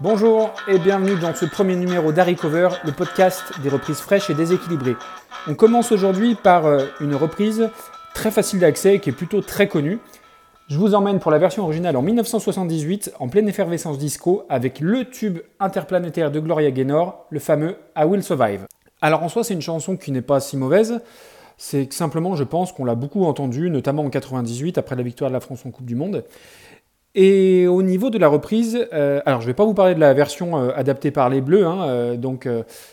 Bonjour et bienvenue dans ce premier numéro d'Harry Cover, le podcast des reprises fraîches et déséquilibrées. On commence aujourd'hui par euh, une reprise très facile d'accès et qui est plutôt très connue. Je vous emmène pour la version originale en 1978, en pleine effervescence disco, avec le tube interplanétaire de Gloria Gaynor, le fameux I Will Survive. Alors en soi, c'est une chanson qui n'est pas si mauvaise. C'est simplement, je pense qu'on l'a beaucoup entendue, notamment en 98, après la victoire de la France en Coupe du Monde. Et au niveau de la reprise, euh, alors je ne vais pas vous parler de la version euh, adaptée par les Bleus, hein, euh, donc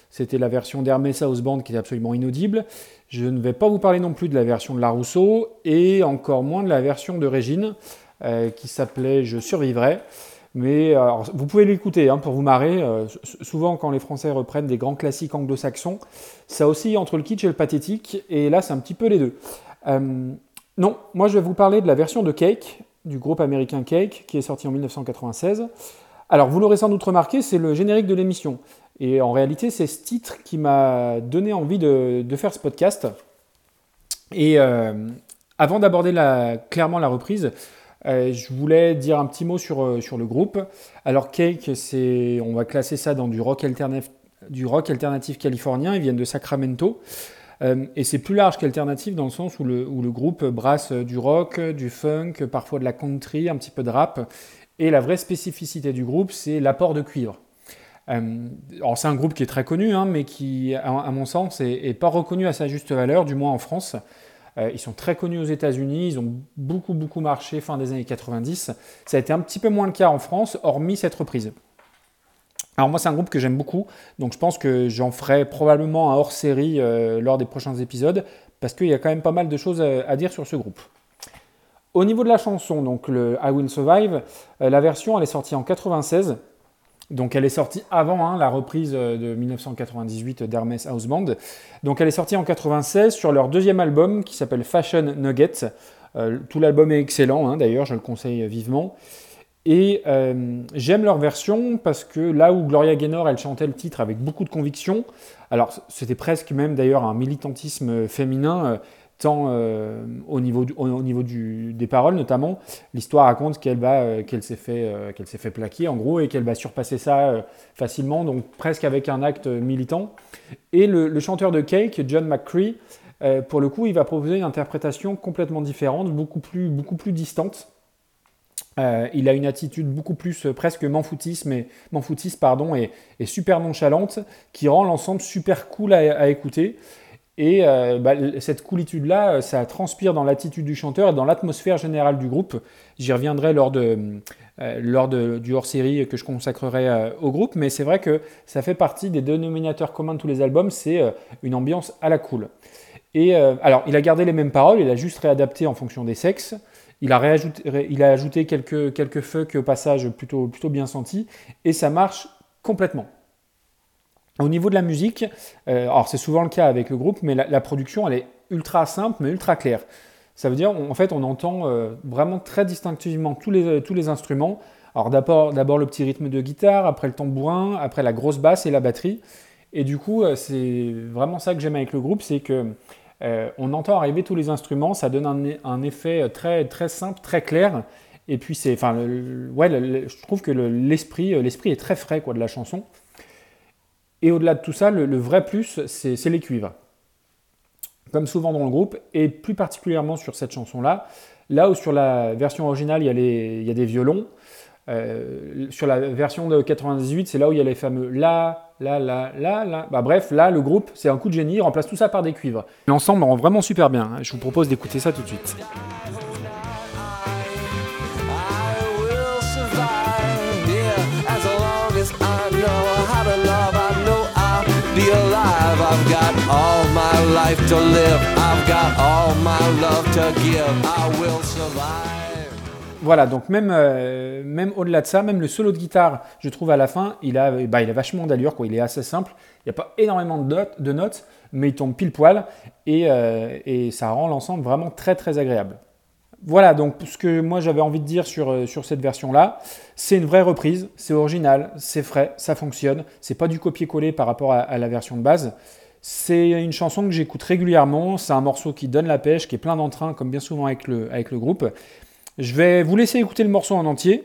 c'était la version d'Hermès House Band qui est absolument inaudible. Je ne vais pas vous parler non plus de la version de La Rousseau et encore moins de la version de Régine qui s'appelait Je survivrai. Mais vous pouvez l'écouter hein, pour vous marrer. souvent, quand les Français reprennent des grands classiques anglo-saxons, ça aussi entre le kitsch et le pathétique. Et là, c'est un petit peu les deux. non, moi, je vais vous parler de la version de Cake du groupe américain Cake, qui est sorti en 1996. Alors, vous l'aurez sans doute remarqué, c'est le générique de l'émission. Et en réalité, c'est ce titre qui m'a donné envie de, faire ce podcast. Et euh, avant d'aborder clairement la reprise, euh, je voulais dire un petit mot sur, euh, le groupe. Alors, Cake, on va classer ça dans du rock, alternatif, du rock alternatif californien. Ils viennent de Sacramento. Euh, et c'est plus large qu'alternative dans le sens où le, groupe brasse du rock, du funk, parfois de la country, un petit peu de rap. Et la vraie spécificité du groupe, c'est l'apport de cuivre. Euh, alors c'est un groupe qui est très connu, hein, mais qui, à, mon sens, n'est pas reconnu à sa juste valeur, du moins en France. Euh, ils sont très connus aux États-Unis, ils ont beaucoup beaucoup marché fin des années 90. Ça a été un petit peu moins le cas en France, hormis cette reprise. Alors moi c'est un groupe que j'aime beaucoup, donc je pense que j'en ferai probablement un hors-série euh, lors des prochains épisodes, parce qu'il y a quand même pas mal de choses à, dire sur ce groupe. Au niveau de la chanson, donc le I Will Survive, euh, la version elle est sortie en 96, donc elle est sortie avant hein, la reprise euh, de 1998 d'Hermès House. Donc elle est sortie en 96 sur leur deuxième album qui s'appelle Fashion Nuggets. tout l'album est excellent, hein, d'ailleurs je le conseille vivement. Et euh, j'aime leur version parce que là où Gloria Gaynor, elle chantait le titre avec beaucoup de conviction, alors c'était presque même d'ailleurs un militantisme féminin, euh, tant euh, au niveau, au, niveau des paroles notamment. L'histoire raconte qu'elle qu'elle s'est fait, qu'elle s'est fait plaquer en gros et qu'elle va surpasser ça facilement, donc presque avec un acte militant. Et le, le chanteur de Cake, John McCree, pour le coup, il va proposer une interprétation complètement différente, beaucoup plus, beaucoup plus distante. Euh, il a une attitude beaucoup plus euh, presque m'enfoutiste, mais pardon, et, super nonchalante, qui rend l'ensemble super cool à, écouter. Et euh, bah, cette coolitude-là, ça transpire dans l'attitude du chanteur et dans l'atmosphère générale du groupe. J'y reviendrai lors, de, lors du hors-série que je consacrerai au groupe, mais c'est vrai que ça fait partie des dénominateurs communs de tous les albums, c'est une ambiance à la cool. Et alors, il a gardé les mêmes paroles, il a juste réadapté en fonction des sexes. Il a, ajouté quelques, quelques au passage plutôt, plutôt bien sentis, et ça marche complètement. Au niveau de la musique, euh, alors c'est souvent le cas avec le groupe, mais la, production elle est ultra simple mais ultra claire. Ça veut dire en fait on entend euh, vraiment très distinctivement tous les, tous les instruments. Alors d'abord, le petit rythme de guitare, après le tambourin, après la grosse basse et la batterie. Et du coup euh, c'est vraiment ça que j'aime avec le groupe, c'est que euh, on entend arriver tous les instruments, ça donne un, effet très, très simple, très clair. Et puis c'est, enfin, ouais, je trouve que l'esprit, l'esprit est très frais quoi de la chanson. Et au-delà de tout ça, le, vrai plus, c'est les cuivres. Comme souvent dans le groupe, et plus particulièrement sur cette chanson-là, là où sur la version originale il y a des violons, euh, sur la version de 98, c'est là où il y a les fameux la, la, la, la, la. Bah, bref, là, le groupe, c'est un coup de génie, il remplace tout ça par des cuivres. L'ensemble rend vraiment super bien. Hein. Je vous propose d'écouter ça tout de suite. I've got all my life to live. I've got all my love to give. I will survive. Voilà, donc même, euh, même au-delà de ça, même le solo de guitare, je trouve à la fin, il a, bah, il vachement d'allure, quoi. il est assez simple. Il n'y a pas énormément de notes, de notes, mais il tombe pile poil et, euh, et ça rend l'ensemble vraiment très très agréable. Voilà, donc ce que moi j'avais envie de dire sur, euh, sur cette version-là, c'est une vraie reprise, c'est original, c'est frais, ça fonctionne, c'est pas du copier-coller par rapport à, la version de base. C'est une chanson que j'écoute régulièrement, c'est un morceau qui donne la pêche, qui est plein d'entrain, comme bien souvent avec le groupe. Je vais vous laisser écouter le morceau en entier.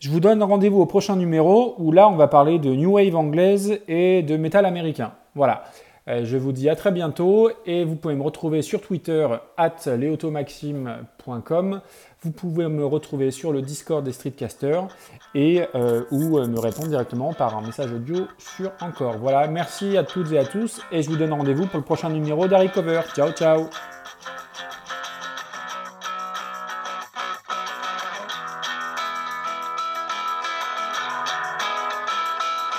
Je vous donne rendez-vous au prochain numéro où là on va parler de New Wave anglaise et de métal américain. Voilà. Euh, je vous dis à très bientôt et vous pouvez me retrouver sur Twitter at leotomaxime.com. Vous pouvez me retrouver sur le Discord des Streetcasters et euh, ou me répondre directement par un message audio sur Encore. Voilà, merci à toutes et à tous et je vous donne rendez-vous pour le prochain numéro d'Harry Cover. Ciao ciao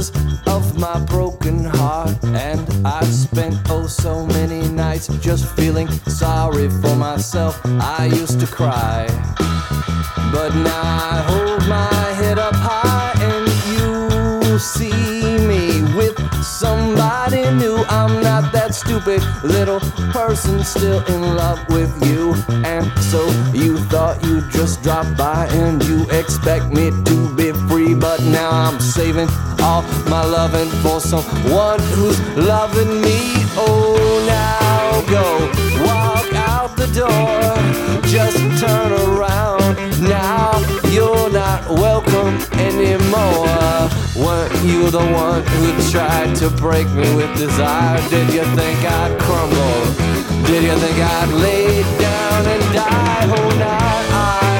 Pieces of my broken heart. And I've spent oh so many nights just feeling sorry for myself. I used to cry. But now I hold my head up high and you see me with somebody new. I'm not that stupid little person still in love with you. And so you thought you'd just drop by and you expect me to be free. But now I'm saving all my loving for someone who's loving me. Oh, now go walk out the door. Just turn around. Now you're not welcome anymore. Weren't you the one who tried to break me with desire? Did you think I'd crumble? Did you think I'd lay down and die? Oh, not I. I